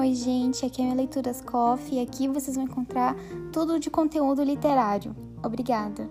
Oi, gente, aqui é a Leituras Coffee e aqui vocês vão encontrar tudo de conteúdo literário. Obrigada!